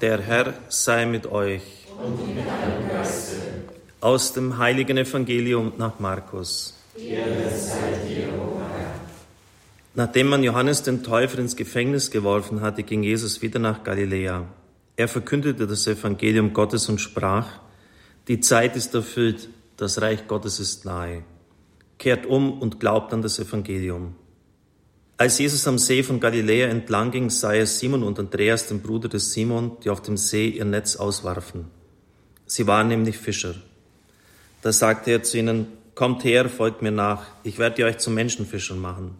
Der Herr sei mit euch. Und mit. Aus dem heiligen Evangelium nach Markus. Dir. Nachdem man Johannes den Täufer ins Gefängnis geworfen hatte, ging Jesus wieder nach Galiläa. Er verkündete das Evangelium Gottes und sprach, die Zeit ist erfüllt, das Reich Gottes ist nahe. Kehrt um und glaubt an das Evangelium. Als Jesus am See von Galiläa entlang ging, sah er Simon und Andreas, den Bruder des Simon, die auf dem See ihr Netz auswarfen. Sie waren nämlich Fischer. Da sagte er zu ihnen, Kommt her, folgt mir nach, ich werde euch zu Menschenfischern machen.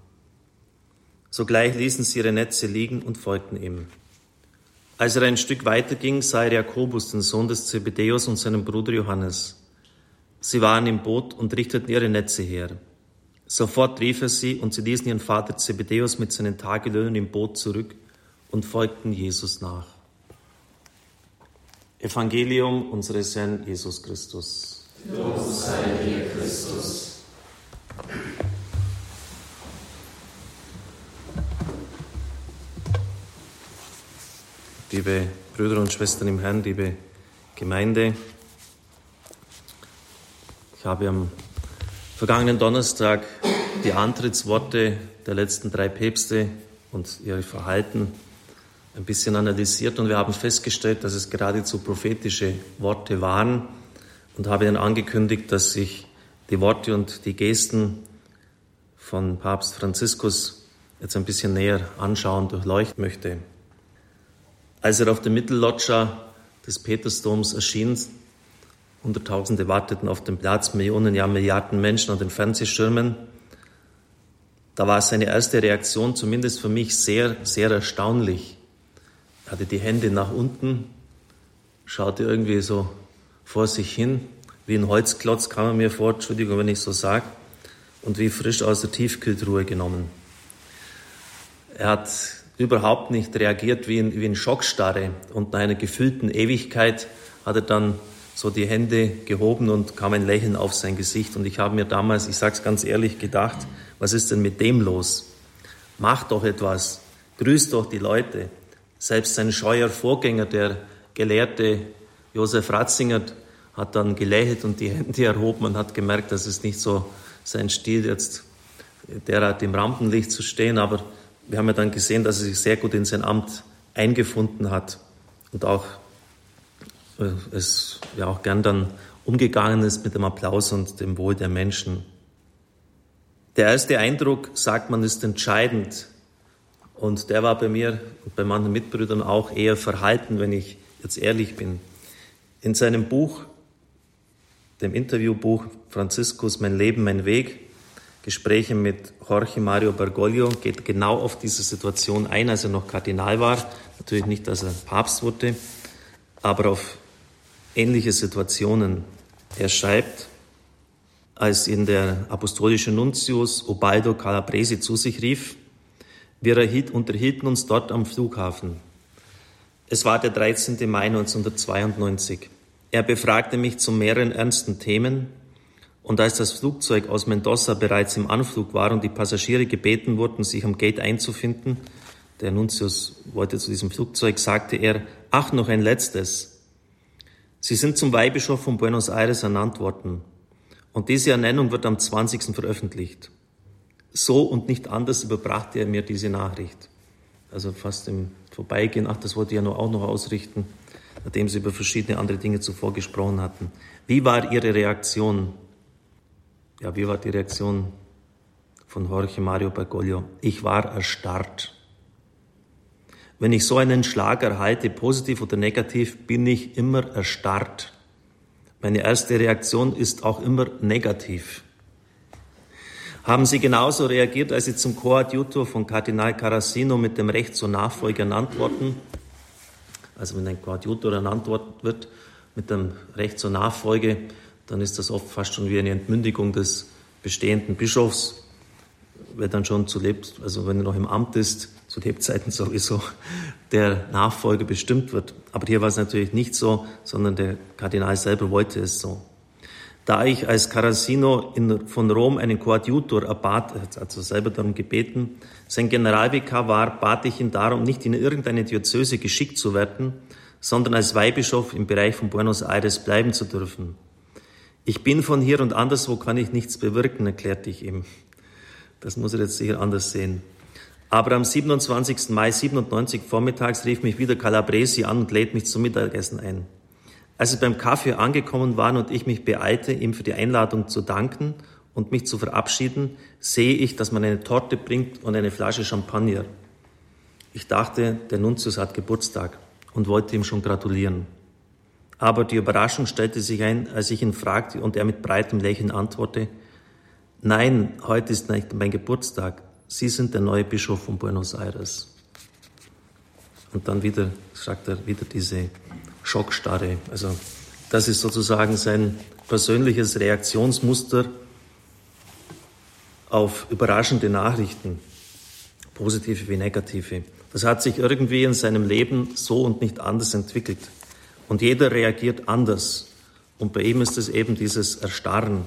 Sogleich ließen sie ihre Netze liegen und folgten ihm. Als er ein Stück weiter ging, sah er Jakobus, den Sohn des Zebedeus, und seinen Bruder Johannes. Sie waren im Boot und richteten ihre Netze her. Sofort rief er sie und sie ließen ihren Vater Zebedeus mit seinen Tagelöhnen im Boot zurück und folgten Jesus nach. Evangelium unseres Herrn Jesus Christus. Lob sei dir, Christus. Liebe Brüder und Schwestern im Herrn, liebe Gemeinde, ich habe am vergangenen Donnerstag die Antrittsworte der letzten drei Päpste und ihr Verhalten ein bisschen analysiert und wir haben festgestellt, dass es geradezu prophetische Worte waren und habe dann angekündigt, dass ich die Worte und die Gesten von Papst Franziskus jetzt ein bisschen näher anschauen, durchleuchten möchte. Als er auf der Mittelloggia des Petersdoms erschien, Hunderttausende warteten auf den Platz, Millionen, ja Milliarden Menschen an den Fernsehschirmen. Da war seine erste Reaktion zumindest für mich sehr, sehr erstaunlich. Er hatte die Hände nach unten, schaute irgendwie so vor sich hin, wie ein Holzklotz kam er mir vor, Entschuldigung, wenn ich so sage, und wie frisch aus der Tiefkühltruhe genommen. Er hat überhaupt nicht reagiert wie in, wie in Schockstarre und nach einer gefüllten Ewigkeit hat er dann so die Hände gehoben und kam ein Lächeln auf sein Gesicht. Und ich habe mir damals, ich sage es ganz ehrlich, gedacht, was ist denn mit dem los? Mach doch etwas, grüß doch die Leute. Selbst sein scheuer Vorgänger, der Gelehrte Josef Ratzinger, hat dann gelächelt und die Hände erhoben und hat gemerkt, dass es nicht so sein Stil jetzt derart im Rampenlicht zu stehen, aber wir haben ja dann gesehen, dass er sich sehr gut in sein Amt eingefunden hat und auch es ja auch gern dann umgegangen ist mit dem Applaus und dem Wohl der Menschen. Der erste Eindruck, sagt man, ist entscheidend. Und der war bei mir und bei manchen Mitbrüdern auch eher verhalten, wenn ich jetzt ehrlich bin. In seinem Buch, dem Interviewbuch Franziskus Mein Leben, mein Weg, Gespräche mit Jorge Mario Bergoglio, geht genau auf diese Situation ein, als er noch Kardinal war. Natürlich nicht, als er Papst wurde, aber auf ähnliche Situationen. Er schreibt, als ihn der apostolische Nuntius Ubaldo Calabresi zu sich rief, wir unterhielten uns dort am Flughafen. Es war der 13. Mai 1992. Er befragte mich zu mehreren ernsten Themen, und als das Flugzeug aus Mendoza bereits im Anflug war und die Passagiere gebeten wurden, sich am Gate einzufinden, der Nuntius wollte zu diesem Flugzeug, sagte er, ach, noch ein letztes. Sie sind zum Weihbischof von Buenos Aires ernannt worden. Und diese Ernennung wird am 20. veröffentlicht. So und nicht anders überbrachte er mir diese Nachricht. Also fast im Vorbeigehen, ach, das wollte ich ja nur auch noch ausrichten, nachdem Sie über verschiedene andere Dinge zuvor gesprochen hatten. Wie war Ihre Reaktion? Ja, wie war die Reaktion von Jorge Mario Bergoglio? Ich war erstarrt. Wenn ich so einen Schlag erhalte, positiv oder negativ, bin ich immer erstarrt. Meine erste Reaktion ist auch immer negativ. Haben Sie genauso reagiert, als Sie zum Coadjutor von Kardinal Carasino mit dem Recht zur Nachfolge ernannt wurden? Also wenn ein Coadjutor ernannt wird mit dem Recht zur Nachfolge, dann ist das oft fast schon wie eine Entmündigung des bestehenden Bischofs, wer dann schon zu lebt, also wenn er noch im Amt ist, zu Lebzeiten sowieso der Nachfolger bestimmt wird. Aber hier war es natürlich nicht so, sondern der Kardinal selber wollte es so. Da ich als Carasino in, von Rom einen Koadjutor erbat, er also selber darum gebeten, sein Generalvikar war, bat ich ihn darum, nicht in irgendeine Diözese geschickt zu werden, sondern als Weihbischof im Bereich von Buenos Aires bleiben zu dürfen. Ich bin von hier und anderswo kann ich nichts bewirken, erklärte ich ihm. Das muss er jetzt sicher anders sehen. Aber am 27. Mai 97 vormittags rief mich wieder Calabresi an und lädt mich zum Mittagessen ein. Als wir beim Kaffee angekommen waren und ich mich beeilte, ihm für die Einladung zu danken und mich zu verabschieden, sehe ich, dass man eine Torte bringt und eine Flasche Champagner. Ich dachte, der Nuntius hat Geburtstag und wollte ihm schon gratulieren. Aber die Überraschung stellte sich ein, als ich ihn fragte und er mit breitem Lächeln antwortete, nein, heute ist nicht mein Geburtstag. Sie sind der neue Bischof von Buenos Aires. Und dann wieder, sagt er, wieder diese Schockstarre. Also das ist sozusagen sein persönliches Reaktionsmuster auf überraschende Nachrichten, positive wie negative. Das hat sich irgendwie in seinem Leben so und nicht anders entwickelt. Und jeder reagiert anders. Und bei ihm ist es eben dieses Erstarren.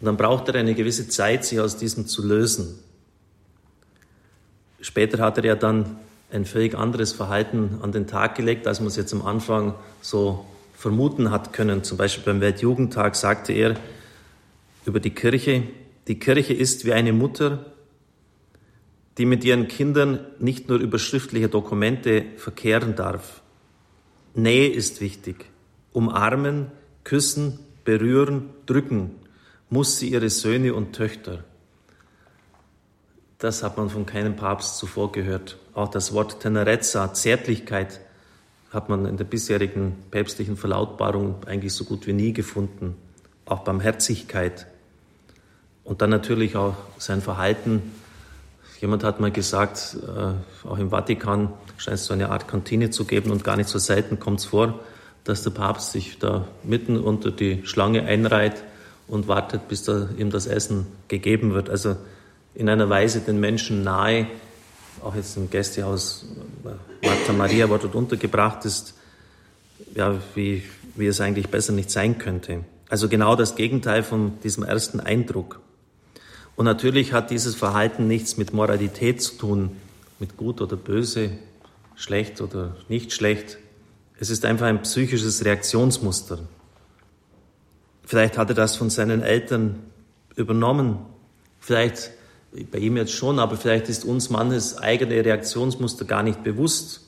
Und dann braucht er eine gewisse Zeit, sich aus diesem zu lösen. Später hat er ja dann ein völlig anderes Verhalten an den Tag gelegt, als man es jetzt am Anfang so vermuten hat können. Zum Beispiel beim Weltjugendtag sagte er über die Kirche, die Kirche ist wie eine Mutter, die mit ihren Kindern nicht nur über schriftliche Dokumente verkehren darf. Nähe ist wichtig. Umarmen, küssen, berühren, drücken muss sie ihre Söhne und Töchter. Das hat man von keinem Papst zuvor gehört. Auch das Wort Tenerezza, Zärtlichkeit, hat man in der bisherigen päpstlichen Verlautbarung eigentlich so gut wie nie gefunden. Auch Barmherzigkeit. Und dann natürlich auch sein Verhalten. Jemand hat mal gesagt, äh, auch im Vatikan scheint es so eine Art Kantine zu geben und gar nicht so selten kommt es vor, dass der Papst sich da mitten unter die Schlange einreiht und wartet, bis da ihm das Essen gegeben wird. Also in einer Weise den Menschen nahe, auch jetzt im Gästehaus Martha Maria, wo dort untergebracht ist, ja, wie, wie es eigentlich besser nicht sein könnte. Also genau das Gegenteil von diesem ersten Eindruck. Und natürlich hat dieses Verhalten nichts mit Moralität zu tun, mit gut oder böse, schlecht oder nicht schlecht. Es ist einfach ein psychisches Reaktionsmuster. Vielleicht hat er das von seinen Eltern übernommen. Vielleicht bei ihm jetzt schon, aber vielleicht ist uns manches eigene Reaktionsmuster gar nicht bewusst.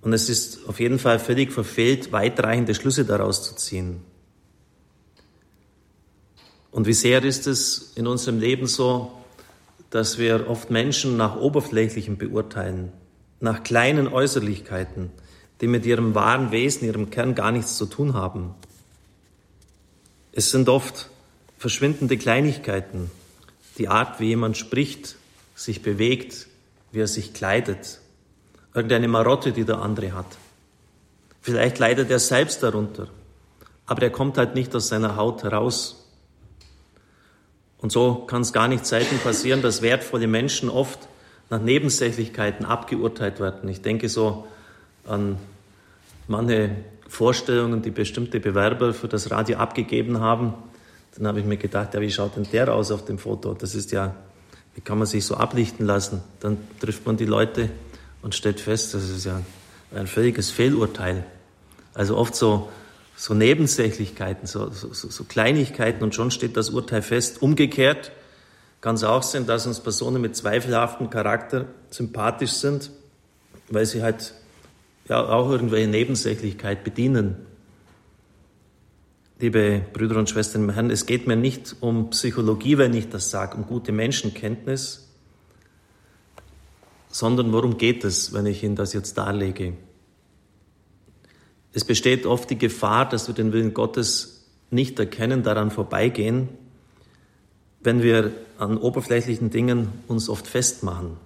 Und es ist auf jeden Fall völlig verfehlt, weitreichende Schlüsse daraus zu ziehen. Und wie sehr ist es in unserem Leben so, dass wir oft Menschen nach Oberflächlichem beurteilen, nach kleinen Äußerlichkeiten, die mit ihrem wahren Wesen, ihrem Kern gar nichts zu tun haben. Es sind oft verschwindende Kleinigkeiten, die Art, wie jemand spricht, sich bewegt, wie er sich kleidet, irgendeine Marotte, die der andere hat. Vielleicht leidet er selbst darunter, aber er kommt halt nicht aus seiner Haut heraus. Und so kann es gar nicht selten passieren, dass wertvolle Menschen oft nach Nebensächlichkeiten abgeurteilt werden. Ich denke so an manche Vorstellungen, die bestimmte Bewerber für das Radio abgegeben haben, dann habe ich mir gedacht, ja, wie schaut denn der aus auf dem Foto? Das ist ja, wie kann man sich so ablichten lassen? Dann trifft man die Leute und stellt fest, das ist ja ein völliges Fehlurteil. Also oft so, so Nebensächlichkeiten, so, so, so Kleinigkeiten und schon steht das Urteil fest. Umgekehrt kann es auch sein, dass uns Personen mit zweifelhaftem Charakter sympathisch sind, weil sie halt ja auch irgendwelche Nebensächlichkeit bedienen liebe Brüder und Schwestern im Herrn, es geht mir nicht um Psychologie, wenn ich das sage, um gute Menschenkenntnis, sondern worum geht es, wenn ich Ihnen das jetzt darlege? Es besteht oft die Gefahr, dass wir den Willen Gottes nicht erkennen, daran vorbeigehen, wenn wir an oberflächlichen Dingen uns oft festmachen.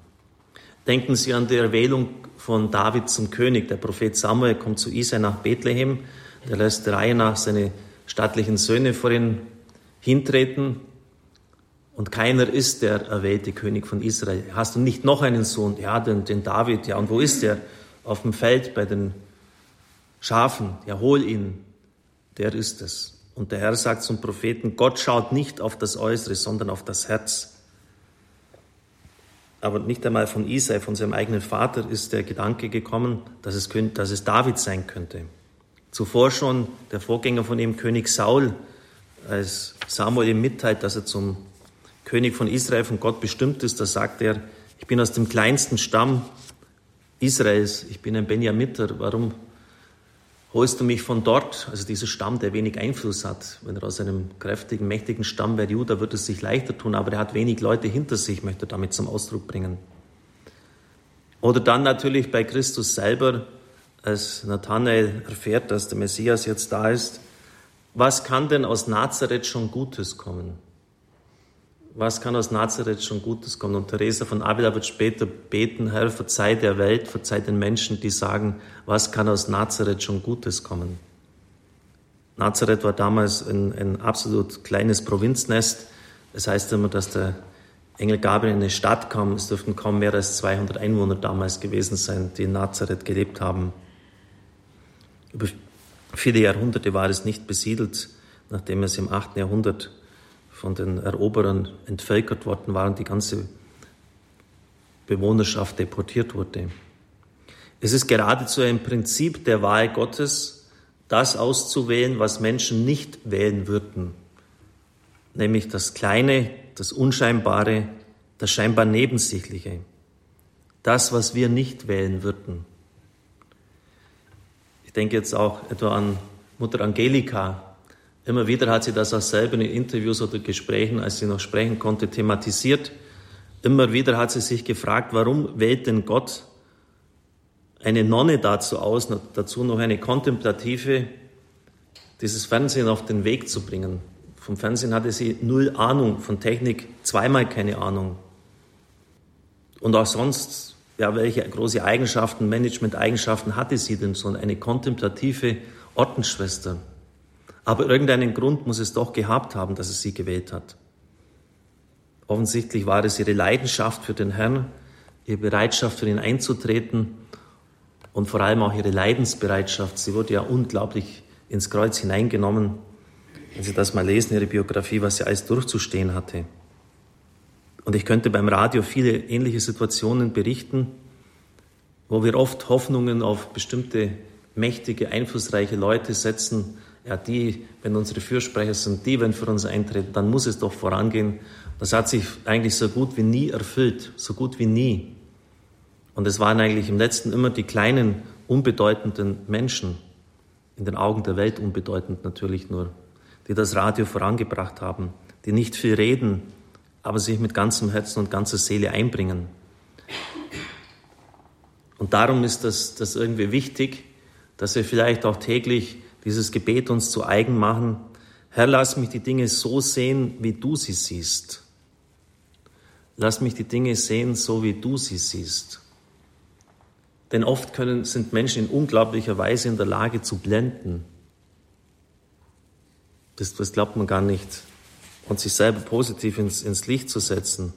Denken Sie an die Erwählung von David zum König. Der Prophet Samuel kommt zu Isai nach Bethlehem, der lässt der Reihe nach seine stattlichen Söhne vor ihn hintreten und keiner ist der erwählte König von Israel. Hast du nicht noch einen Sohn? Ja, den, den David. Ja, und wo ist er? Auf dem Feld bei den Schafen. Ja, hol ihn. Der ist es. Und der Herr sagt zum Propheten, Gott schaut nicht auf das Äußere, sondern auf das Herz. Aber nicht einmal von Isai, von seinem eigenen Vater, ist der Gedanke gekommen, dass es, dass es David sein könnte. Zuvor schon der Vorgänger von ihm, König Saul, als Samuel ihm mitteilt, dass er zum König von Israel von Gott bestimmt ist, da sagt er, ich bin aus dem kleinsten Stamm Israels, ich bin ein Benjamiter, warum holst du mich von dort, also dieser Stamm, der wenig Einfluss hat. Wenn er aus einem kräftigen, mächtigen Stamm wäre, Judah, wird es sich leichter tun, aber er hat wenig Leute hinter sich, möchte damit zum Ausdruck bringen. Oder dann natürlich bei Christus selber, als Nathanael erfährt, dass der Messias jetzt da ist, was kann denn aus Nazareth schon Gutes kommen? Was kann aus Nazareth schon Gutes kommen? Und Teresa von Avila wird später beten, Herr, verzeih der Welt, verzeih den Menschen, die sagen, was kann aus Nazareth schon Gutes kommen? Nazareth war damals ein, ein absolut kleines Provinznest. Es das heißt immer, dass der Engel Gabriel in eine Stadt kam. Es dürften kaum mehr als 200 Einwohner damals gewesen sein, die in Nazareth gelebt haben. Über viele Jahrhunderte war es nicht besiedelt, nachdem es im 8. Jahrhundert von den Eroberern entvölkert worden war und die ganze Bewohnerschaft deportiert wurde. Es ist geradezu ein Prinzip der Wahl Gottes, das auszuwählen, was Menschen nicht wählen würden, nämlich das Kleine, das Unscheinbare, das scheinbar Nebensächliche, das, was wir nicht wählen würden. Ich denke jetzt auch etwa an Mutter Angelika, Immer wieder hat sie das auch selber in Interviews oder Gesprächen, als sie noch sprechen konnte, thematisiert. Immer wieder hat sie sich gefragt, warum wählt denn Gott eine Nonne dazu aus, dazu noch eine kontemplative, dieses Fernsehen auf den Weg zu bringen. Vom Fernsehen hatte sie null Ahnung, von Technik zweimal keine Ahnung. Und auch sonst, ja, welche große Eigenschaften, Management-Eigenschaften hatte sie denn so eine kontemplative Ordensschwester? Aber irgendeinen Grund muss es doch gehabt haben, dass es sie gewählt hat. Offensichtlich war es ihre Leidenschaft für den Herrn, ihre Bereitschaft für ihn einzutreten und vor allem auch ihre Leidensbereitschaft. Sie wurde ja unglaublich ins Kreuz hineingenommen. Wenn Sie das mal lesen, ihre Biografie, was sie alles durchzustehen hatte. Und ich könnte beim Radio viele ähnliche Situationen berichten, wo wir oft Hoffnungen auf bestimmte mächtige, einflussreiche Leute setzen ja, die, wenn unsere Fürsprecher sind, die, wenn für uns eintreten, dann muss es doch vorangehen. Das hat sich eigentlich so gut wie nie erfüllt, so gut wie nie. Und es waren eigentlich im letzten immer die kleinen, unbedeutenden Menschen, in den Augen der Welt unbedeutend natürlich nur, die das Radio vorangebracht haben, die nicht viel reden, aber sich mit ganzem Herzen und ganzer Seele einbringen. Und darum ist das, das irgendwie wichtig, dass wir vielleicht auch täglich dieses Gebet uns zu eigen machen. Herr, lass mich die Dinge so sehen, wie du sie siehst. Lass mich die Dinge sehen, so wie du sie siehst. Denn oft können, sind Menschen in unglaublicher Weise in der Lage zu blenden. Das, das glaubt man gar nicht. Und sich selber positiv ins, ins Licht zu setzen.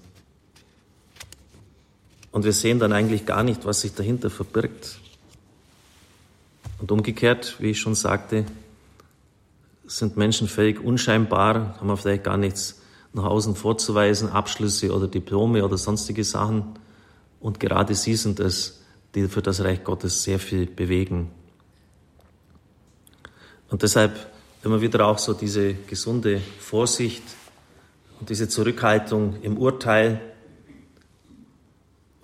Und wir sehen dann eigentlich gar nicht, was sich dahinter verbirgt. Und umgekehrt, wie ich schon sagte, sind Menschen völlig unscheinbar, haben vielleicht gar nichts nach außen vorzuweisen, Abschlüsse oder Diplome oder sonstige Sachen. Und gerade sie sind es, die für das Reich Gottes sehr viel bewegen. Und deshalb immer wieder auch so diese gesunde Vorsicht und diese Zurückhaltung im Urteil.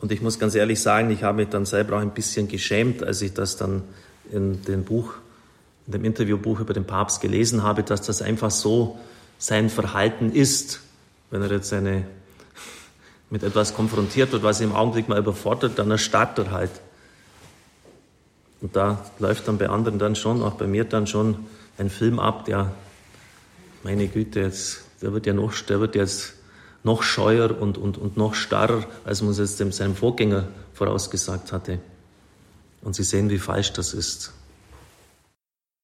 Und ich muss ganz ehrlich sagen, ich habe mich dann selber auch ein bisschen geschämt, als ich das dann in dem Buch, in dem Interviewbuch über den Papst gelesen habe, dass das einfach so sein Verhalten ist, wenn er jetzt eine, mit etwas konfrontiert wird, was ihn im Augenblick mal überfordert, dann erstarrt er halt. Und da läuft dann bei anderen dann schon, auch bei mir dann schon ein Film ab, der, meine Güte, jetzt, der wird ja noch, der wird jetzt noch scheuer und, und, und noch starrer, als man es jetzt dem, seinem Vorgänger vorausgesagt hatte. Und Sie sehen, wie falsch das ist.